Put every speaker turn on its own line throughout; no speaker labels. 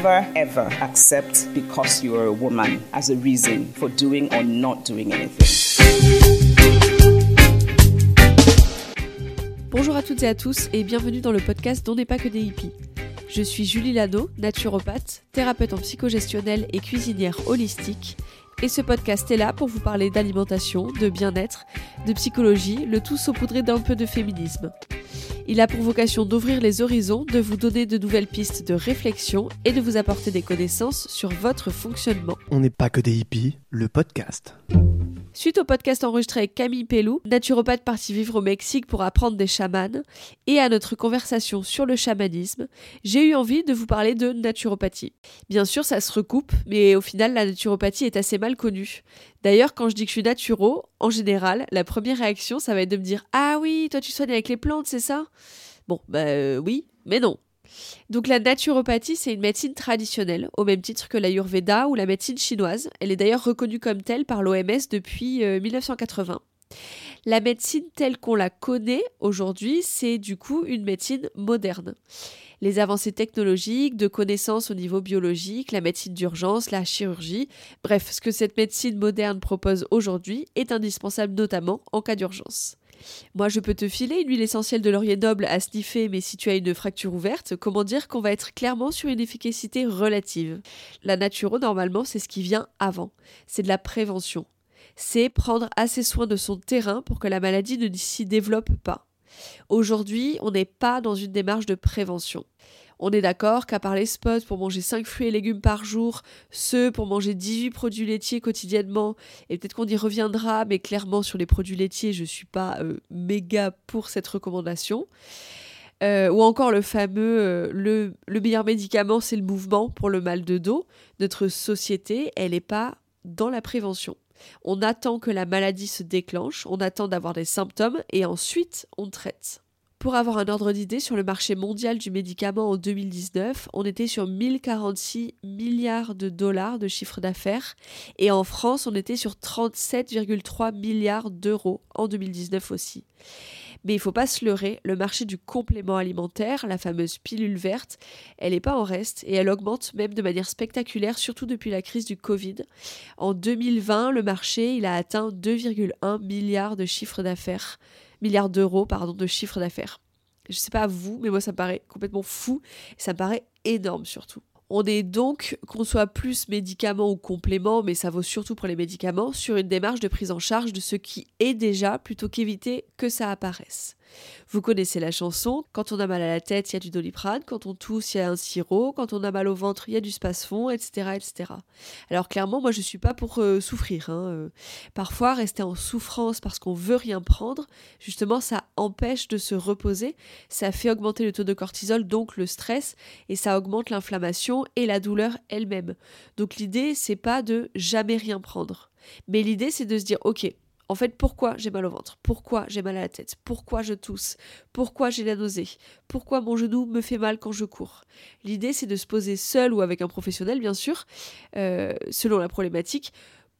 Never ever accept because a woman as a reason for doing or not doing anything.
Bonjour à toutes et à tous et bienvenue dans le podcast dont n'est pas que des hippies. Je suis Julie Lado, naturopathe, thérapeute en psychogestionnelle et cuisinière holistique. Et ce podcast est là pour vous parler d'alimentation, de bien-être, de psychologie, le tout saupoudré d'un peu de féminisme. Il a pour vocation d'ouvrir les horizons, de vous donner de nouvelles pistes de réflexion et de vous apporter des connaissances sur votre fonctionnement.
On n'est pas que des hippies, le podcast.
Suite au podcast enregistré avec Camille Pellou, naturopathe parti vivre au Mexique pour apprendre des chamans, et à notre conversation sur le chamanisme, j'ai eu envie de vous parler de naturopathie. Bien sûr, ça se recoupe, mais au final, la naturopathie est assez mal connue. D'ailleurs, quand je dis que je suis naturo, en général, la première réaction, ça va être de me dire Ah oui, toi tu soignes avec les plantes, c'est ça? Bon, bah euh, oui, mais non. Donc la naturopathie, c'est une médecine traditionnelle, au même titre que l'Ayurveda ou la médecine chinoise. Elle est d'ailleurs reconnue comme telle par l'OMS depuis euh, 1980. La médecine telle qu'on la connaît aujourd'hui, c'est du coup une médecine moderne. Les avancées technologiques, de connaissances au niveau biologique, la médecine d'urgence, la chirurgie, bref, ce que cette médecine moderne propose aujourd'hui est indispensable notamment en cas d'urgence. Moi, je peux te filer une huile essentielle de laurier noble à sniffer, mais si tu as une fracture ouverte, comment dire qu'on va être clairement sur une efficacité relative? La naturo, normalement, c'est ce qui vient avant. C'est de la prévention. C'est prendre assez soin de son terrain pour que la maladie ne s'y développe pas. Aujourd'hui, on n'est pas dans une démarche de prévention. On est d'accord qu'à part les spots pour manger 5 fruits et légumes par jour, ceux pour manger 18 produits laitiers quotidiennement, et peut-être qu'on y reviendra, mais clairement sur les produits laitiers, je suis pas euh, méga pour cette recommandation. Euh, ou encore le fameux euh, le, le meilleur médicament, c'est le mouvement pour le mal de dos. Notre société, elle n'est pas dans la prévention. On attend que la maladie se déclenche, on attend d'avoir des symptômes et ensuite on traite. Pour avoir un ordre d'idée sur le marché mondial du médicament en 2019, on était sur 1046 milliards de dollars de chiffre d'affaires et en France, on était sur 37,3 milliards d'euros en 2019 aussi. Mais il faut pas se leurrer, le marché du complément alimentaire, la fameuse pilule verte, elle n'est pas en reste et elle augmente même de manière spectaculaire, surtout depuis la crise du Covid. En 2020, le marché, il a atteint 2,1 milliards de chiffre d'affaires, milliards d'euros, pardon, de chiffre d'affaires. Je sais pas vous, mais moi ça me paraît complètement fou et ça me paraît énorme surtout. On est donc, qu'on soit plus médicaments ou compléments, mais ça vaut surtout pour les médicaments, sur une démarche de prise en charge de ce qui est déjà plutôt qu'éviter que ça apparaisse. Vous connaissez la chanson, quand on a mal à la tête, il y a du doliprane, quand on tousse, il y a un sirop, quand on a mal au ventre, il y a du spasfon, etc. etc. Alors clairement, moi je suis pas pour euh, souffrir. hein, euh. Parfois, rester en souffrance parce qu'on veut rien prendre, justement, ça empêche de se reposer, ça fait augmenter le taux de cortisol, donc le stress, et ça augmente l'inflammation et la douleur elle-même. Donc l'idée, c'est pas de jamais rien prendre. Mais l'idée, c'est de se dire, ok, en fait, pourquoi j'ai mal au ventre? Pourquoi j'ai mal à la tête? Pourquoi je tousse? Pourquoi j'ai la nausée? Pourquoi mon genou me fait mal quand je cours? L'idée, c'est de se poser seul ou avec un professionnel, bien sûr, euh, selon la problématique,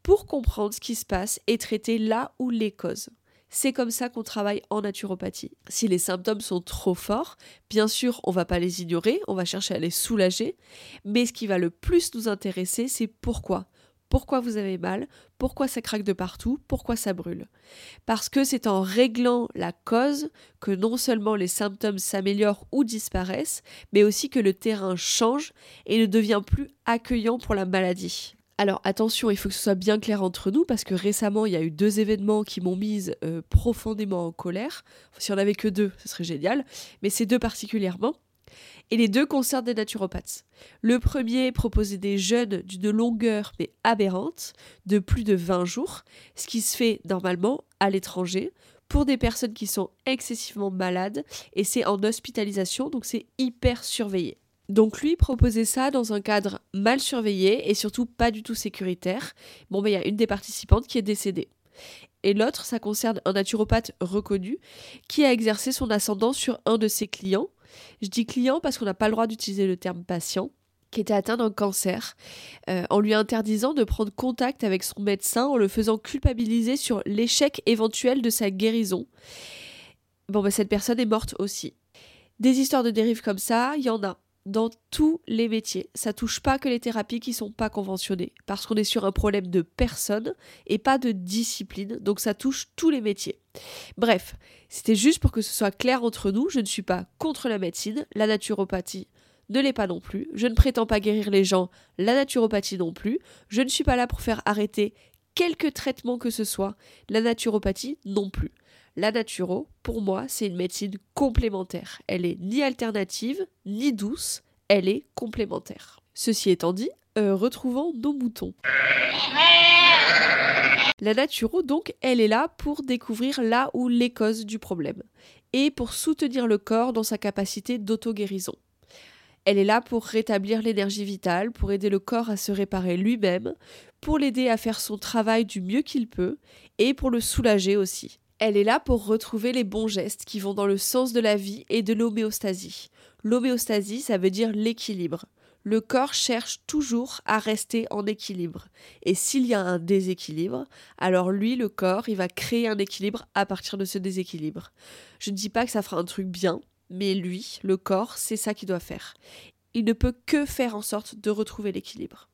pour comprendre ce qui se passe et traiter là où les causes. C'est comme ça qu'on travaille en naturopathie. Si les symptômes sont trop forts, bien sûr, on va pas les ignorer, on va chercher à les soulager, mais ce qui va le plus nous intéresser, c'est pourquoi pourquoi vous avez mal, pourquoi ça craque de partout, pourquoi ça brûle. Parce que c'est en réglant la cause que non seulement les symptômes s'améliorent ou disparaissent, mais aussi que le terrain change et ne devient plus accueillant pour la maladie. Alors attention, il faut que ce soit bien clair entre nous parce que récemment il y a eu deux événements qui m'ont mise euh, profondément en colère. Si on avait que deux, ce serait génial, mais ces deux particulièrement. Et les deux concernent des naturopathes. Le premier proposait des jeûnes d'une longueur mais aberrante de plus de 20 jours, ce qui se fait normalement à l'étranger pour des personnes qui sont excessivement malades et c'est en hospitalisation donc c'est hyper surveillé. Donc lui proposait ça dans un cadre mal surveillé et surtout pas du tout sécuritaire. Bon, ben il y a une des participantes qui est décédée. Et l'autre, ça concerne un naturopathe reconnu qui a exercé son ascendant sur un de ses clients. Je dis client parce qu'on n'a pas le droit d'utiliser le terme patient qui était atteint d'un cancer, euh, en lui interdisant de prendre contact avec son médecin, en le faisant culpabiliser sur l'échec éventuel de sa guérison. Bon, ben, cette personne est morte aussi. Des histoires de dérives comme ça, il y en a dans tous les métiers. Ça touche pas que les thérapies qui sont pas conventionnées, parce qu'on est sur un problème de personne et pas de discipline, donc ça touche tous les métiers. Bref, c'était juste pour que ce soit clair entre nous, je ne suis pas contre la médecine, la naturopathie ne l'est pas non plus. Je ne prétends pas guérir les gens, la naturopathie non plus. Je ne suis pas là pour faire arrêter quelque traitement que ce soit, la naturopathie non plus. La naturo, pour moi, c'est une médecine complémentaire. Elle est ni alternative, ni douce, elle est complémentaire. Ceci étant dit, euh, retrouvons nos moutons. La naturo, donc, elle est là pour découvrir là où les causes du problème et pour soutenir le corps dans sa capacité d'auto-guérison. Elle est là pour rétablir l'énergie vitale, pour aider le corps à se réparer lui-même, pour l'aider à faire son travail du mieux qu'il peut et pour le soulager aussi. Elle est là pour retrouver les bons gestes qui vont dans le sens de la vie et de l'homéostasie. L'homéostasie, ça veut dire l'équilibre. Le corps cherche toujours à rester en équilibre. Et s'il y a un déséquilibre, alors lui, le corps, il va créer un équilibre à partir de ce déséquilibre. Je ne dis pas que ça fera un truc bien, mais lui, le corps, c'est ça qu'il doit faire. Il ne peut que faire en sorte de retrouver l'équilibre.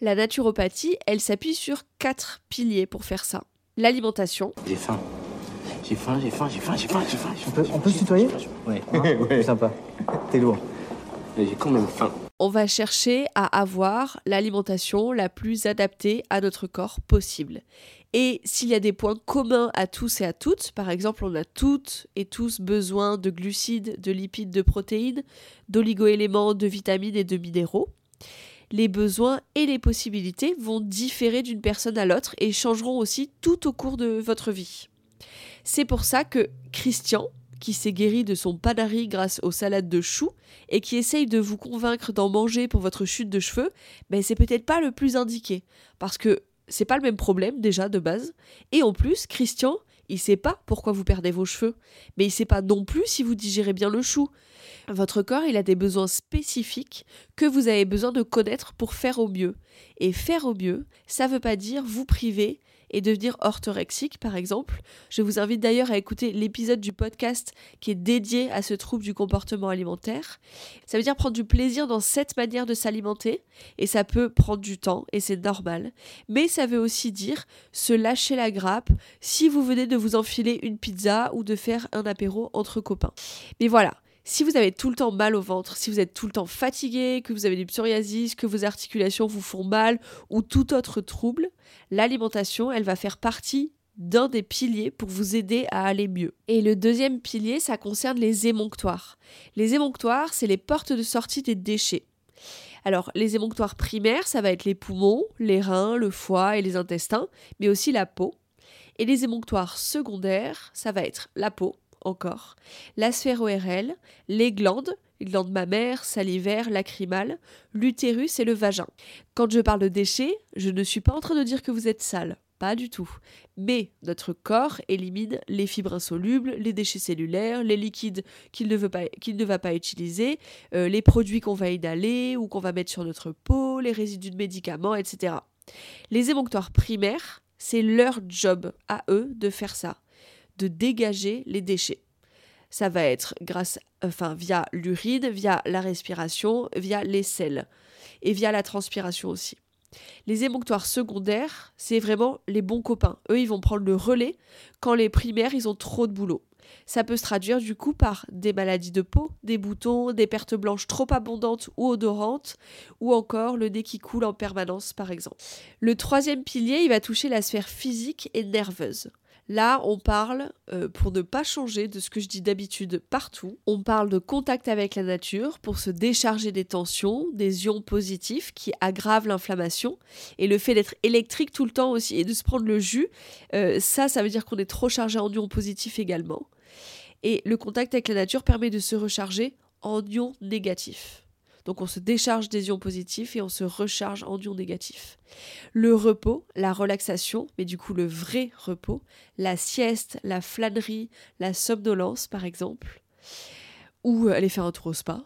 La naturopathie, elle s'appuie sur quatre piliers pour faire ça. L'alimentation.
J'ai faim. J'ai faim, j'ai faim, j'ai faim, j'ai faim, j'ai faim.
On peut, on peut se tutoyer?
Ouais.
C'est sympa. T'es lourd.
Mais j'ai quand même faim.
On va chercher à avoir l'alimentation la plus adaptée à notre corps possible. Et s'il y a des points communs à tous et à toutes, par exemple, on a toutes et tous besoin de glucides, de lipides, de protéines, d'oligoéléments, de vitamines et de minéraux, les besoins et les possibilités vont différer d'une personne à l'autre et changeront aussi tout au cours de votre vie. C'est pour ça que Christian, qui s'est guéri de son panari grâce aux salades de choux et qui essaye de vous convaincre d'en manger pour votre chute de cheveux, ben c'est peut-être pas le plus indiqué parce que c'est pas le même problème déjà de base et en plus Christian, il sait pas pourquoi vous perdez vos cheveux, mais il sait pas non plus si vous digérez bien le chou. Votre corps, il a des besoins spécifiques que vous avez besoin de connaître pour faire au mieux. Et faire au mieux, ça veut pas dire vous priver et devenir orthorexique, par exemple. Je vous invite d'ailleurs à écouter l'épisode du podcast qui est dédié à ce trouble du comportement alimentaire. Ça veut dire prendre du plaisir dans cette manière de s'alimenter, et ça peut prendre du temps, et c'est normal. Mais ça veut aussi dire se lâcher la grappe si vous venez de vous enfiler une pizza ou de faire un apéro entre copains. Mais voilà, si vous avez tout le temps mal au ventre, si vous êtes tout le temps fatigué, que vous avez du psoriasis, que vos articulations vous font mal ou tout autre trouble, l'alimentation, elle va faire partie d'un des piliers pour vous aider à aller mieux. Et le deuxième pilier, ça concerne les émonctoires. Les émonctoires, c'est les portes de sortie des déchets. Alors, les émonctoires primaires, ça va être les poumons, les reins, le foie et les intestins, mais aussi la peau. Et les émonctoires secondaires, ça va être la peau, encore, la sphère ORL, les glandes, les glandes mammaires, salivaires, lacrymales, l'utérus et le vagin. Quand je parle de déchets, je ne suis pas en train de dire que vous êtes sale, pas du tout. Mais notre corps élimine les fibres insolubles, les déchets cellulaires, les liquides qu'il ne, veut pas, qu'il ne va pas utiliser, euh, les produits qu'on va inhaler ou qu'on va mettre sur notre peau, les résidus de médicaments, etc. Les émonctoires primaires, c'est leur job à eux de faire ça de dégager les déchets. Ça va être grâce, enfin, via l'urine, via la respiration, via les selles et via la transpiration aussi. Les émonctoires secondaires, c'est vraiment les bons copains. Eux, ils vont prendre le relais quand les primaires, ils ont trop de boulot. Ça peut se traduire du coup par des maladies de peau, des boutons, des pertes blanches trop abondantes ou odorantes, ou encore le nez qui coule en permanence par exemple. Le troisième pilier, il va toucher la sphère physique et nerveuse. Là, on parle, euh, pour ne pas changer de ce que je dis d'habitude partout, on parle de contact avec la nature pour se décharger des tensions, des ions positifs qui aggravent l'inflammation. Et le fait d'être électrique tout le temps aussi et de se prendre le jus, euh, ça, ça veut dire qu'on est trop chargé en ions positifs également. Et le contact avec la nature permet de se recharger en ions négatifs. Donc on se décharge des ions positifs et on se recharge en ions négatifs. Le repos, la relaxation, mais du coup le vrai repos, la sieste, la flânerie, la somnolence par exemple, ou aller faire un tour au spa.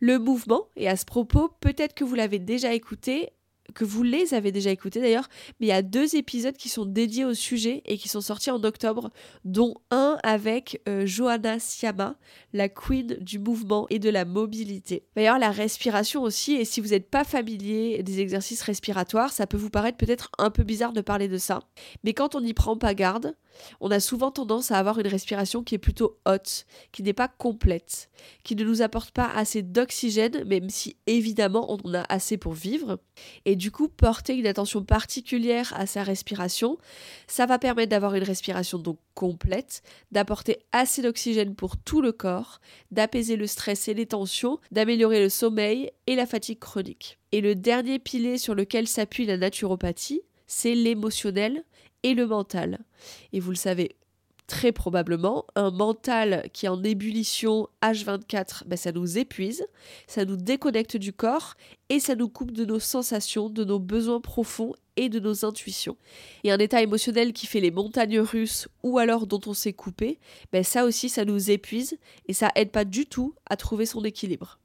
Le mouvement, et à ce propos, peut-être que vous l'avez déjà écouté, que vous les avez déjà écoutés d'ailleurs, mais il y a deux épisodes qui sont dédiés au sujet et qui sont sortis en octobre, dont un avec euh, Johanna Siama, la queen du mouvement et de la mobilité. D'ailleurs, la respiration aussi, et si vous n'êtes pas familier des exercices respiratoires, ça peut vous paraître peut-être un peu bizarre de parler de ça, mais quand on n'y prend pas garde, on a souvent tendance à avoir une respiration qui est plutôt haute, qui n'est pas complète, qui ne nous apporte pas assez d'oxygène, même si évidemment on en a assez pour vivre. Et du coup, porter une attention particulière à sa respiration, ça va permettre d'avoir une respiration donc complète, d'apporter assez d'oxygène pour tout le corps, d'apaiser le stress et les tensions, d'améliorer le sommeil et la fatigue chronique. Et le dernier pilier sur lequel s'appuie la naturopathie, c'est l'émotionnel et le mental. Et vous le savez très probablement, un mental qui est en ébullition H24, ben ça nous épuise, ça nous déconnecte du corps et ça nous coupe de nos sensations, de nos besoins profonds et de nos intuitions. Et un état émotionnel qui fait les montagnes russes ou alors dont on s'est coupé, ben ça aussi ça nous épuise et ça aide pas du tout à trouver son équilibre.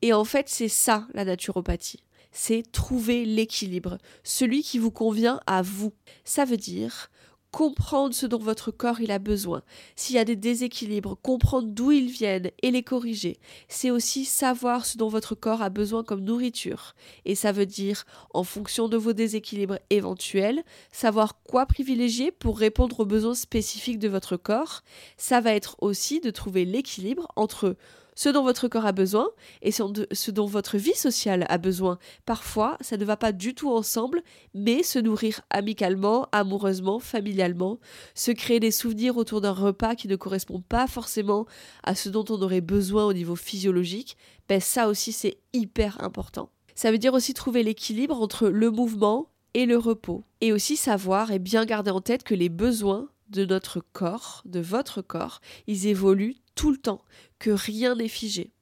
Et en fait, c'est ça la naturopathie c'est trouver l'équilibre, celui qui vous convient à vous. Ça veut dire comprendre ce dont votre corps il a besoin. S'il y a des déséquilibres, comprendre d'où ils viennent et les corriger. C'est aussi savoir ce dont votre corps a besoin comme nourriture. Et ça veut dire, en fonction de vos déséquilibres éventuels, savoir quoi privilégier pour répondre aux besoins spécifiques de votre corps. Ça va être aussi de trouver l'équilibre entre ce dont votre corps a besoin et ce dont votre vie sociale a besoin. Parfois, ça ne va pas du tout ensemble, mais se nourrir amicalement, amoureusement, familialement, se créer des souvenirs autour d'un repas qui ne correspond pas forcément à ce dont on aurait besoin au niveau physiologique, ben ça aussi c'est hyper important. Ça veut dire aussi trouver l'équilibre entre le mouvement et le repos. Et aussi savoir et bien garder en tête que les besoins de notre corps, de votre corps, ils évoluent tout le temps, que rien n'est figé.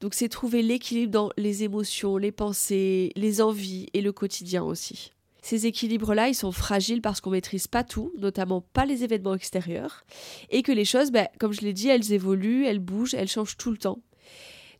Donc c'est trouver l'équilibre dans les émotions, les pensées, les envies et le quotidien aussi. Ces équilibres-là, ils sont fragiles parce qu'on maîtrise pas tout, notamment pas les événements extérieurs, et que les choses, ben, comme je l'ai dit, elles évoluent, elles bougent, elles changent tout le temps.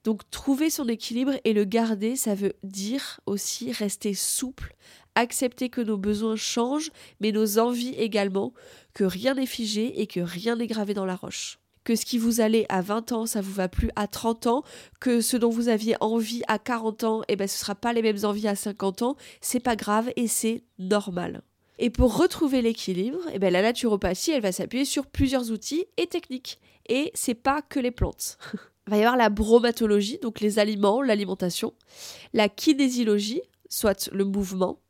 Donc trouver son équilibre et le garder, ça veut dire aussi rester souple, accepter que nos besoins changent, mais nos envies également, que rien n'est figé et que rien n'est gravé dans la roche que ce qui vous allait à 20 ans, ça vous va plus à 30 ans, que ce dont vous aviez envie à 40 ans, eh ben ce sera pas les mêmes envies à 50 ans, c'est pas grave et c'est normal. Et pour retrouver l'équilibre, eh ben la naturopathie, elle va s'appuyer sur plusieurs outils et techniques. Et c'est pas que les plantes. Il va y avoir la bromatologie, donc les aliments, l'alimentation, la kinésiologie, soit le mouvement,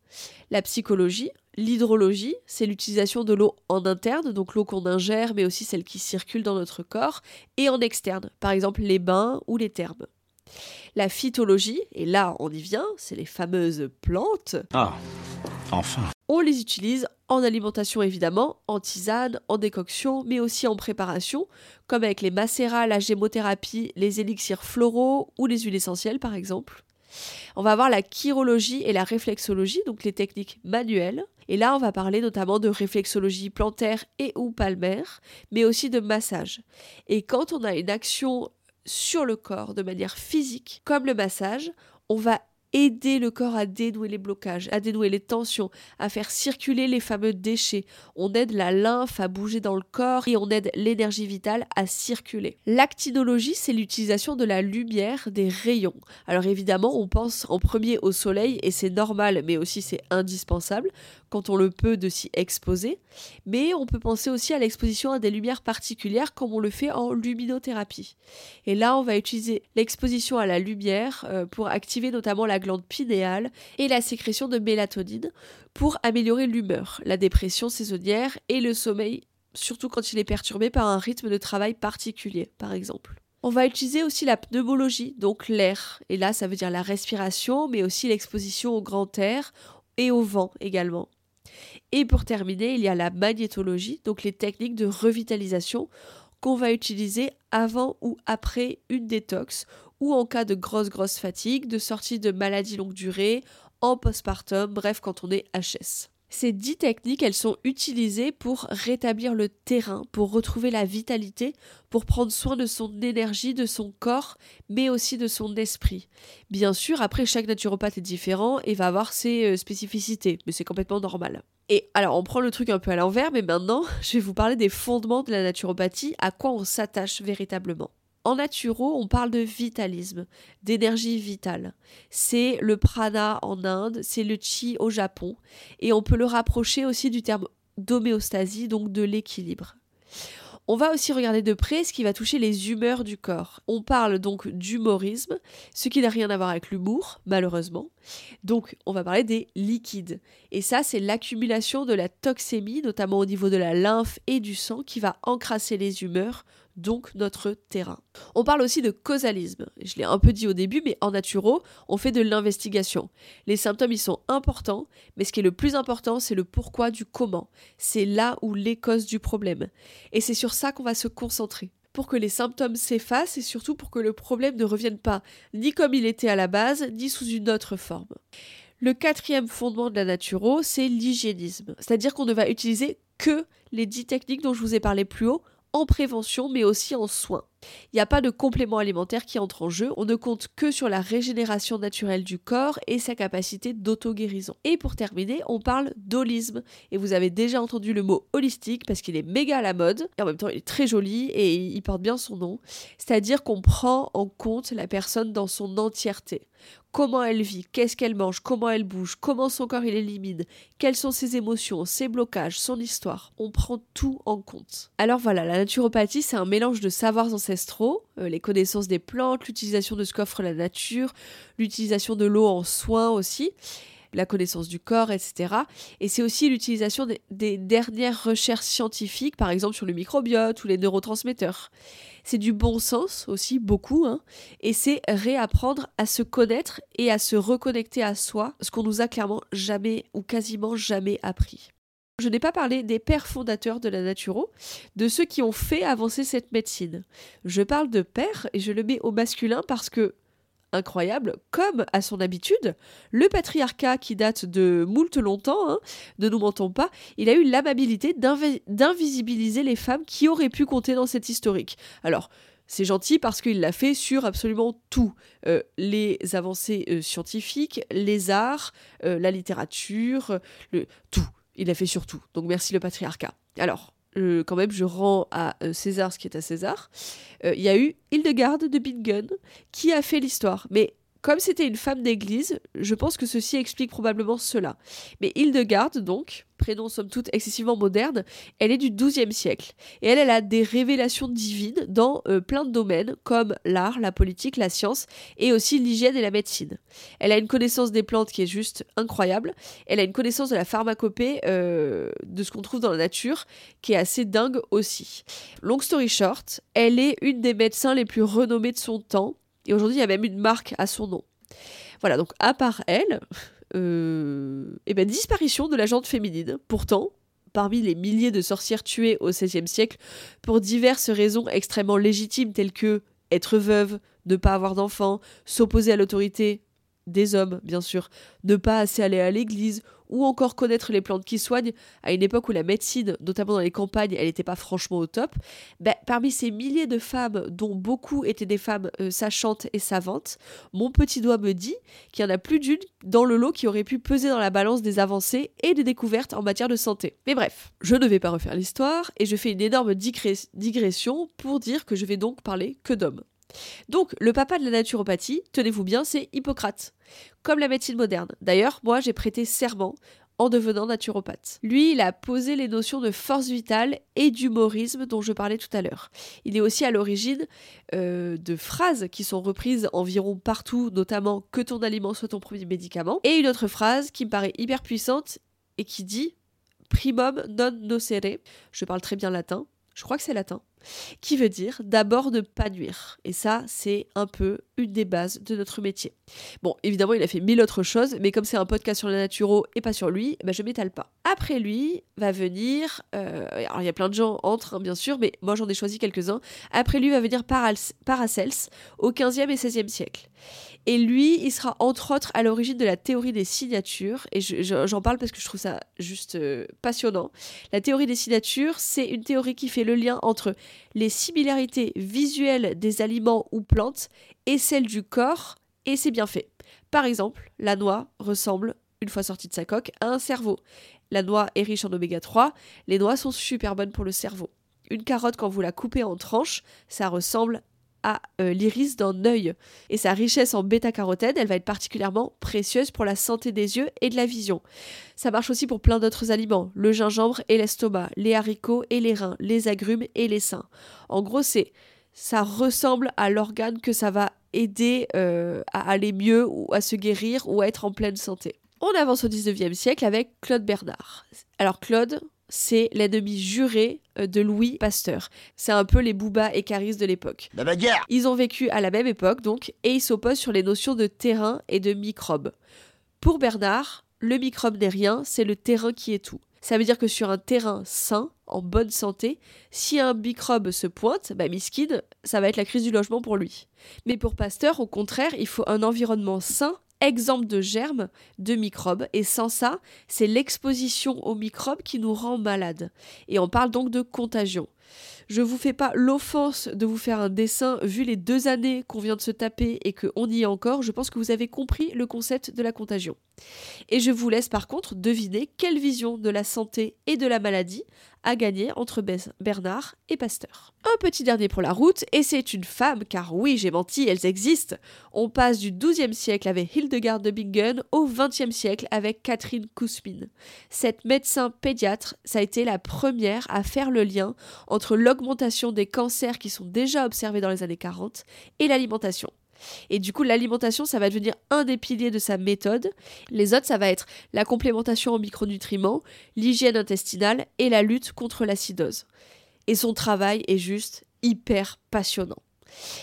la psychologie, L'hydrologie, c'est l'utilisation de l'eau en interne, donc l'eau qu'on ingère, mais aussi celle qui circule dans notre corps, et en externe, par exemple les bains ou les thermes. La phytologie, et là on y vient, c'est les fameuses plantes.
Ah, enfin.
On les utilise en alimentation évidemment, en tisane, en décoction, mais aussi en préparation, comme avec les macérats, la gémothérapie, les élixirs floraux ou les huiles essentielles par exemple. On va avoir la chirologie et la réflexologie, donc les techniques manuelles. Et là, on va parler notamment de réflexologie plantaire et ou palmaire, mais aussi de massage. Et quand on a une action sur le corps de manière physique, comme le massage, on va aider le corps à dénouer les blocages, à dénouer les tensions, à faire circuler les fameux déchets. On aide la lymphe à bouger dans le corps et on aide l'énergie vitale à circuler. L'actinologie, c'est l'utilisation de la lumière, des rayons. Alors évidemment, on pense en premier au soleil et c'est normal, mais aussi c'est indispensable quand on le peut de s'y exposer. Mais on peut penser aussi à l'exposition à des lumières particulières comme on le fait en luminothérapie. Et là, on va utiliser l'exposition à la lumière euh, pour activer notamment la glande pinéale et la sécrétion de mélatonine pour améliorer l'humeur, la dépression saisonnière et le sommeil, surtout quand il est perturbé par un rythme de travail particulier, par exemple. On va utiliser aussi la pneumologie, donc l'air. Et là, ça veut dire la respiration, mais aussi l'exposition au grand air et au vent également. Et pour terminer, il y a la magnétologie, donc les techniques de revitalisation qu'on va utiliser avant ou après une détox ou en cas de grosse grosse fatigue, de sortie de maladie longue durée, en postpartum, bref quand on est HS. Ces dix techniques, elles sont utilisées pour rétablir le terrain, pour retrouver la vitalité, pour prendre soin de son énergie, de son corps, mais aussi de son esprit. Bien sûr, après, chaque naturopathe est différent et va avoir ses euh, spécificités, mais c'est complètement normal. Et alors, on prend le truc un peu à l'envers, mais maintenant, je vais vous parler des fondements de la naturopathie, à quoi on s'attache véritablement. En naturo, on parle de vitalisme, d'énergie vitale. C'est le prana en Inde, c'est le chi au Japon, et on peut le rapprocher aussi du terme d'homéostasie, donc de l'équilibre. On va aussi regarder de près ce qui va toucher les humeurs du corps. On parle donc d'humorisme, ce qui n'a rien à voir avec l'humour, malheureusement. Donc, on va parler des liquides. Et ça, c'est l'accumulation de la toxémie, notamment au niveau de la lymphe et du sang, qui va encrasser les humeurs, donc notre terrain. On parle aussi de causalisme. Je l'ai un peu dit au début, mais en naturo, on fait de l'investigation. Les symptômes, ils sont importants, mais ce qui est le plus important, c'est le pourquoi du comment. C'est là où les causes du problème. Et c'est sur ça qu'on va se concentrer pour que les symptômes s'effacent et surtout pour que le problème ne revienne pas ni comme il était à la base, ni sous une autre forme. Le quatrième fondement de la naturo, c'est l'hygiénisme, c'est-à-dire qu'on ne va utiliser que les dix techniques dont je vous ai parlé plus haut en prévention mais aussi en soins. Il n'y a pas de complément alimentaire qui entre en jeu, on ne compte que sur la régénération naturelle du corps et sa capacité d'auto-guérison. Et pour terminer, on parle d'holisme. Et vous avez déjà entendu le mot holistique parce qu'il est méga à la mode, et en même temps il est très joli et il porte bien son nom. C'est-à-dire qu'on prend en compte la personne dans son entièreté comment elle vit, qu'est-ce qu'elle mange, comment elle bouge, comment son corps il élimine, quelles sont ses émotions, ses blocages, son histoire. On prend tout en compte. Alors voilà, la naturopathie, c'est un mélange de savoirs ancestraux, euh, les connaissances des plantes, l'utilisation de ce qu'offre la nature, l'utilisation de l'eau en soins aussi la connaissance du corps, etc. Et c'est aussi l'utilisation des, dernières recherches scientifiques, par exemple sur le microbiote ou les neurotransmetteurs. C'est du bon sens aussi, beaucoup, hein, et c'est réapprendre à se connaître et à se reconnecter à soi, ce qu'on nous a clairement jamais ou quasiment jamais appris. Je n'ai pas parlé des pères fondateurs de la naturo, de ceux qui ont fait avancer cette médecine. Je parle de pères et je le mets au masculin parce que incroyable, comme à son habitude, le patriarcat qui date de moult longtemps, hein, ne nous mentons pas, il a eu l'amabilité d'invisibiliser les femmes qui auraient pu compter dans cette historique. Alors, c'est gentil parce qu'il l'a fait sur absolument tout. Euh, les avancées euh, scientifiques, les arts, euh, la littérature, le, tout. Il l'a fait sur tout. Donc merci le patriarcat. Alors, quand même, je rends à euh, César ce qui est à César. Euh, il y a eu Hildegarde de Bingen qui a fait l'histoire. Mais comme c'était une femme d'église, je pense que ceci explique probablement cela. Mais Hildegarde, donc, prénom somme toute excessivement moderne, elle est du XIIe siècle. Et elle, elle a des révélations divines dans euh, plein de domaines, comme l'art, la politique, la science, et aussi l'hygiène et la médecine. Elle a une connaissance des plantes qui est juste incroyable. Elle a une connaissance de la pharmacopée, euh, de ce qu'on trouve dans la nature, qui est assez dingue aussi. Long story short, elle est une des médecins les plus renommés de son temps, et aujourd'hui il y a même une marque à son nom. Voilà, donc à part elle, euh, eh ben, disparition de la jante féminine. Pourtant, parmi les milliers de sorcières tuées au XVIe siècle, pour diverses raisons extrêmement légitimes telles que être veuve, ne pas avoir d'enfants, s'opposer à l'autorité des hommes, bien sûr, ne pas assez aller à l'église, ou encore connaître les plantes qui soignent, à une époque où la médecine, notamment dans les campagnes, elle n'était pas franchement au top, ben, parmi ces milliers de femmes, dont beaucoup étaient des femmes euh, sachantes et savantes, mon petit doigt me dit qu'il y en a plus d'une dans le lot qui aurait pu peser dans la balance des avancées et des découvertes en matière de santé. Mais bref, je ne vais pas refaire l'histoire, et je fais une énorme digression pour dire que je vais donc parler que d'hommes. Donc, le papa de la naturopathie, tenez-vous bien, c'est Hippocrate, comme la médecine moderne. D'ailleurs, moi, j'ai prêté serment en devenant naturopathe. Lui, il a posé les notions de force vitale et d'humorisme dont je parlais tout à l'heure. Il est aussi à l'origine euh, de phrases qui sont reprises environ partout, notamment que ton aliment soit ton premier médicament, et une autre phrase qui me paraît hyper puissante et qui dit primum non nocere. Je parle très bien latin, je crois que c'est latin. Qui veut dire d'abord ne pas nuire. Et ça, c'est un peu une des bases de notre métier. Bon, évidemment, il a fait mille autres choses, mais comme c'est un podcast sur la naturo et pas sur lui, bah, je m'étale pas. Après lui va venir, euh, alors il y a plein de gens entre, hein, bien sûr, mais moi j'en ai choisi quelques-uns. Après lui va venir Paracels au 15e et 16e siècle. Et lui, il sera entre autres à l'origine de la théorie des signatures, et je- je- j'en parle parce que je trouve ça juste euh, passionnant. La théorie des signatures, c'est une théorie qui fait le lien entre les similarités visuelles des aliments ou plantes et celles du corps et ses bienfaits. Par exemple, la noix ressemble, une fois sortie de sa coque, à un cerveau. La noix est riche en oméga 3, les noix sont super bonnes pour le cerveau. Une carotte, quand vous la coupez en tranches, ça ressemble euh, l'iris d'un œil. Et sa richesse en bêta-carotène, elle va être particulièrement précieuse pour la santé des yeux et de la vision. Ça marche aussi pour plein d'autres aliments, le gingembre et l'estomac, les haricots et les reins, les agrumes et les seins. En gros, c'est ça ressemble à l'organe que ça va aider euh, à aller mieux ou à se guérir ou à être en pleine santé. On avance au 19e siècle avec Claude Bernard. Alors Claude, c'est l'ennemi juré euh, de Louis Pasteur. C'est un peu les Booba et Caris de l'époque.
La bagarre
Ils ont vécu à la même époque, donc, et ils s'opposent sur les notions de terrain et de microbe. Pour Bernard, le microbe n'est rien, c'est le terrain qui est tout. Ça veut dire que sur un terrain sain, en bonne santé, si un microbe se pointe, bah miskin, ça va être la crise du logement pour lui. Mais pour Pasteur, au contraire, il faut un environnement sain, exempt de germes, de microbes, et sans ça, c'est l'exposition aux microbes qui nous rend malades. Et on parle donc de contagion. Je vous fais pas l'offense de vous faire un dessin vu les deux années qu'on vient de se taper et qu'on y est encore. Je pense que vous avez compris le concept de la contagion. Et je vous laisse par contre deviner quelle vision de la santé et de la maladie a gagné entre Bernard et Pasteur. Un petit dernier pour la route, et c'est une femme, car oui, j'ai menti, elles existent. On passe du XIIe siècle avec Hildegard de Bingen au XXe siècle avec Catherine Kousmin. Cette médecin pédiatre, ça a été la première à faire le lien entre l'augmentation des cancers qui sont déjà observés dans les années 40 et l'alimentation. Et du coup, l'alimentation, ça va devenir un des piliers de sa méthode. Les autres, ça va être la complémentation en micronutriments, l'hygiène intestinale et la lutte contre l'acidose. Et son travail est juste hyper passionnant.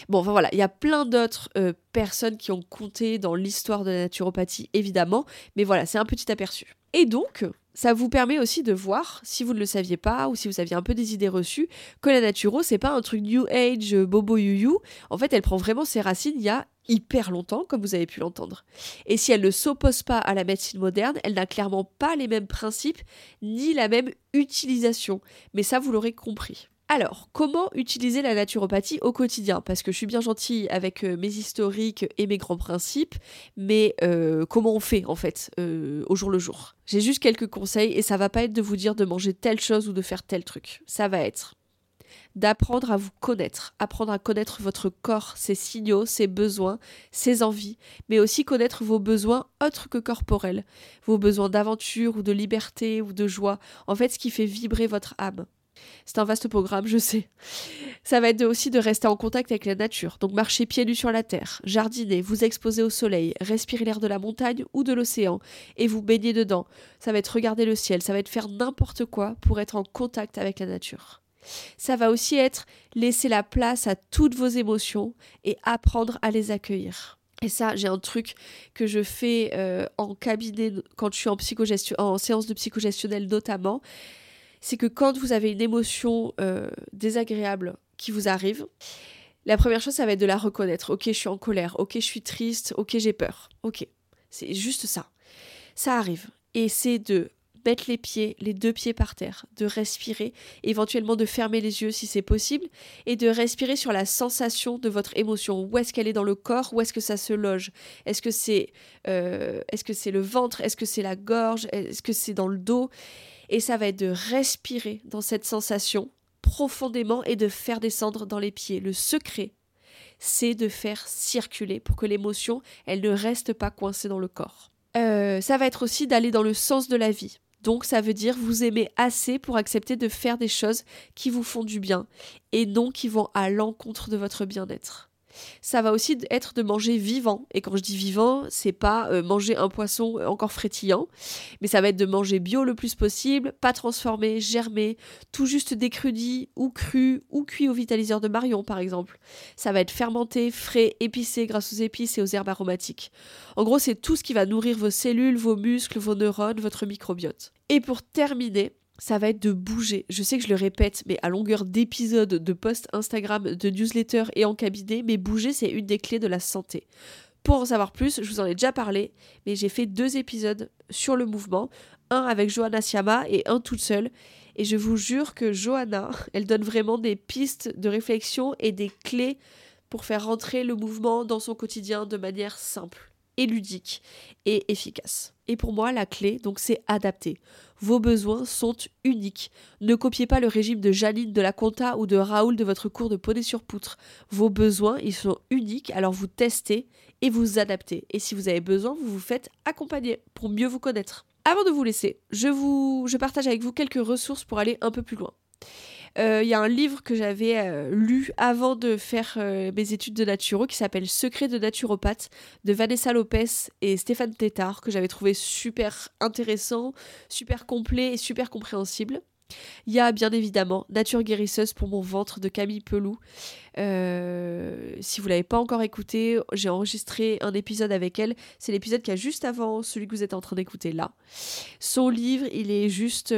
Bon, enfin voilà, il y a plein d'autres euh, personnes qui ont compté dans l'histoire de la naturopathie, évidemment, mais voilà, c'est un petit aperçu. Et donc, ça vous permet aussi de voir, si vous ne le saviez pas, ou si vous aviez un peu des idées reçues, que la naturo, c'est pas un truc new age, euh, bobo you En fait, elle prend vraiment ses racines il y a hyper longtemps, comme vous avez pu l'entendre. Et si elle ne s'oppose pas à la médecine moderne, elle n'a clairement pas les mêmes principes, ni la même utilisation. Mais ça, vous l'aurez compris. Alors, comment utiliser la naturopathie au quotidien? Parce que je suis bien gentille avec euh, mes historiques et mes grands principes, mais euh, comment on fait en fait euh, au jour le jour? J'ai juste quelques conseils et ça va pas être de vous dire de manger telle chose ou de faire tel truc. Ça va être d'apprendre à vous connaître, apprendre à connaître votre corps, ses signaux, ses besoins, ses envies, mais aussi connaître vos besoins autres que corporels, vos besoins d'aventure ou de liberté ou de joie, en fait ce qui fait vibrer votre âme. C'est un vaste programme, je sais. Ça va être aussi de rester en contact avec la nature, donc marcher pieds nus sur la terre, jardiner, vous exposer au soleil, respirer l'air de la montagne ou de l'océan, et vous baigner dedans. Ça va être regarder le ciel, ça va être faire n'importe quoi pour être en contact avec la nature. Ça va aussi être laisser la place à toutes vos émotions et apprendre à les accueillir. Et ça, j'ai un truc que je fais euh, en cabinet quand je suis en, en séance de psychogestionnel notamment, c'est que quand vous avez une émotion euh, désagréable qui vous arrive, la première chose, ça va être de la reconnaître. Ok, je suis en colère. Ok, je suis triste. Ok, j'ai peur. Ok, c'est juste ça. Ça arrive. Et c'est de mettre les pieds, les deux pieds par terre, de respirer, éventuellement de fermer les yeux si c'est possible, et de respirer sur la sensation de votre émotion. Où est-ce qu'elle est dans le corps? Où est-ce que ça se loge? Est-ce que c'est euh, est-ce que c'est le ventre? Est-ce que c'est la gorge? Est-ce que c'est dans le dos? Et ça va être de respirer dans cette sensation profondément et de faire descendre dans les pieds. Le secret, c'est de faire circuler pour que l'émotion, elle ne reste pas coincée dans le corps. Euh, ça va être aussi d'aller dans le sens de la vie. Donc ça veut dire vous aimer assez pour accepter de faire des choses qui vous font du bien et non qui vont à l'encontre de votre bien-être. Ça va aussi être de manger vivant. Et quand je dis vivant, c'est pas euh, manger un poisson encore frétillant, mais ça va être de manger bio le plus possible, pas transformé, germé, tout juste décrudi ou cru ou cuit au vitaliseur de Marion par exemple. Ça va être fermenté, frais, épicé grâce aux épices et aux herbes aromatiques. En gros, c'est tout ce qui va nourrir vos cellules, vos muscles, vos neurones, votre microbiote. Et pour terminer, ça va être de bouger. Je sais que je le répète, mais à longueur d'épisodes, de posts Instagram, de newsletters et en cabinet, mais bouger, c'est une des clés de la santé. Pour en savoir plus, je vous en ai déjà parlé, mais j'ai fait deux épisodes sur le mouvement, un avec Johanna Siama et un toute seule. Et je vous jure que Johanna, elle donne vraiment des pistes de réflexion et des clés pour faire rentrer le mouvement dans son quotidien de manière simple et ludique et efficace. Et pour moi, la clé, donc, c'est adapter. Vos besoins sont uniques. Ne copiez pas le régime de Janine de la Conta ou de Raoul de votre cours de poney sur poutre. Vos besoins, ils sont uniques, alors vous testez et vous adaptez. Et si vous avez besoin, vous vous faites accompagner pour mieux vous connaître. Avant de vous laisser, je, vous, je partage avec vous quelques ressources pour aller un peu plus loin. Euh, Il y a un livre que j'avais euh, lu avant de faire euh, mes études de naturo qui s'appelle Secret de naturopathe de Vanessa Lopez et Stéphane Tétard que j'avais trouvé super intéressant, super complet et super compréhensible. Il y a bien évidemment Nature guérisseuse pour mon ventre de Camille Pelou. Euh, si vous l'avez pas encore écouté, j'ai enregistré un épisode avec elle. C'est l'épisode qui a juste avant celui que vous êtes en train d'écouter là. Son livre, il est juste,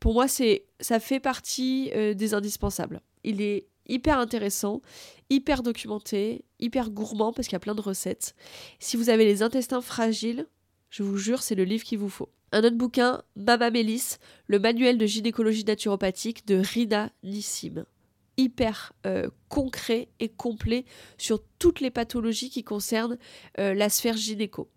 pour moi, c'est, ça fait partie euh, des indispensables. Il est hyper intéressant, hyper documenté, hyper gourmand parce qu'il y a plein de recettes. Si vous avez les intestins fragiles, je vous jure, c'est le livre qu'il vous faut. Un autre bouquin, Mama Mélis, le manuel de gynécologie naturopathique de Rina Nissim. Hyper euh, concret et complet sur toutes les pathologies qui concernent euh, la sphère gynéco.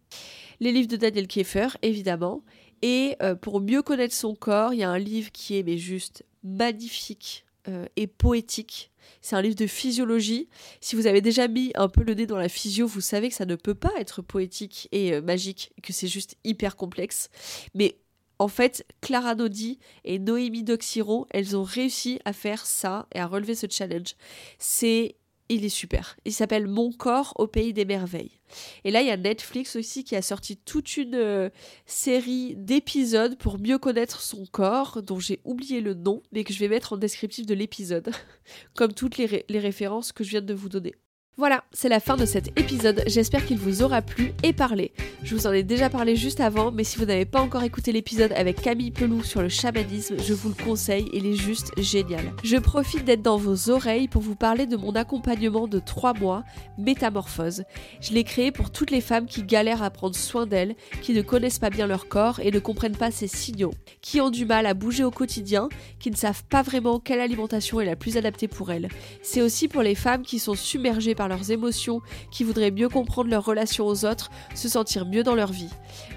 Les livres de Daniel Kieffer, évidemment. Et euh, pour mieux connaître son corps, il y a un livre qui est mais juste magnifique euh, et poétique. C'est un livre de physiologie. Si vous avez déjà mis un peu le nez dans la physio, vous savez que ça ne peut pas être poétique et euh, magique, que c'est juste hyper complexe. Mais en fait, Clara Nodi et Noémie Doxiron, elles ont réussi à faire ça et à relever ce challenge. C'est il est super. Il s'appelle Mon corps au pays des merveilles. Et là, il y a Netflix aussi qui a sorti toute une euh, série d'épisodes pour mieux connaître son corps, dont j'ai oublié le nom, mais que je vais mettre en descriptif de l'épisode, comme toutes les, ré- les références que je viens de vous donner. Voilà, c'est la fin de cet épisode. J'espère qu'il vous aura plu et parlé. Je vous en ai déjà parlé juste avant, mais si vous n'avez pas encore écouté l'épisode avec Camille Pelou sur le chamanisme, je vous le conseille, il est juste génial. Je profite d'être dans vos oreilles pour vous parler de mon accompagnement de 3 mois, Métamorphose. Je l'ai créé pour toutes les femmes qui galèrent à prendre soin d'elles, qui ne connaissent pas bien leur corps et ne comprennent pas ses signaux, qui ont du mal à bouger au quotidien, qui ne savent pas vraiment quelle alimentation est la plus adaptée pour elles. C'est aussi pour les femmes qui sont submergées par leurs émotions, qui voudraient mieux comprendre leur relation aux autres, se sentir mieux dans leur vie.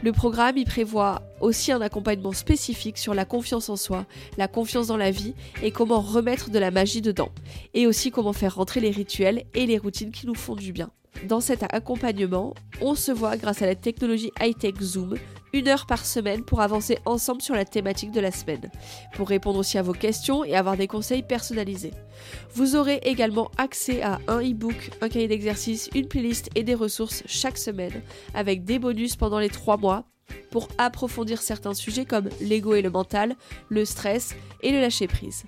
Le programme y prévoit aussi un accompagnement spécifique sur la confiance en soi, la confiance dans la vie et comment remettre de la magie dedans. Et aussi comment faire rentrer les rituels et les routines qui nous font du bien. Dans cet accompagnement, on se voit grâce à la technologie high-tech Zoom une heure par semaine pour avancer ensemble sur la thématique de la semaine, pour répondre aussi à vos questions et avoir des conseils personnalisés. Vous aurez également accès à un e-book, un cahier d'exercice, une playlist et des ressources chaque semaine, avec des bonus pendant les 3 mois pour approfondir certains sujets comme l'ego et le mental, le stress et le lâcher prise.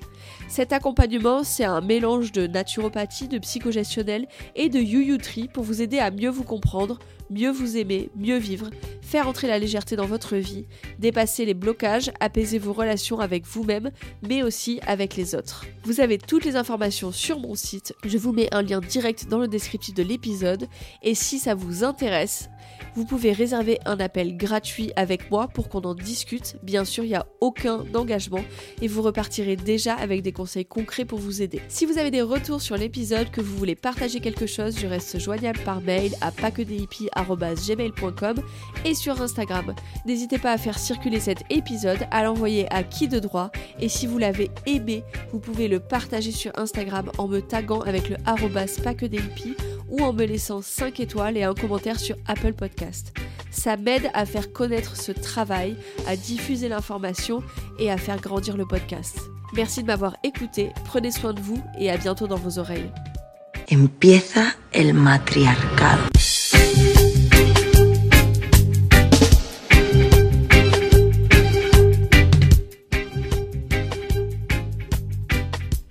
Cet accompagnement, c'est un mélange de naturopathie, de psychogestionnel et de yuyutri pour vous aider à mieux vous comprendre, mieux vous aimer, mieux vivre, faire entrer la légèreté dans votre vie, dépasser les blocages, apaiser vos relations avec vous-même, mais aussi avec les autres. Vous avez toutes les informations sur mon site, je vous mets un lien direct dans le descriptif de l'épisode, et si ça vous intéresse, vous pouvez réserver un appel gratuit avec moi pour qu'on en discute. Bien sûr, il n'y a aucun engagement et vous repartirez déjà avec des conseils concrets pour vous aider. Si vous avez des retours sur l'épisode, que vous voulez partager quelque chose, je reste joignable par mail à paquedehippies.gmail.com et sur Instagram. N'hésitez pas à faire circuler cet épisode, à l'envoyer à qui de droit et si vous l'avez aimé, vous pouvez le partager sur Instagram en me taguant avec le arrobas ou en me laissant 5 étoiles et un commentaire sur Apple Podcast. Ça m'aide à faire connaître ce travail, à diffuser l'information et à faire grandir le podcast. Merci de m'avoir écouté, prenez soin de vous et à bientôt dans vos oreilles.
Empieza el matriarcado.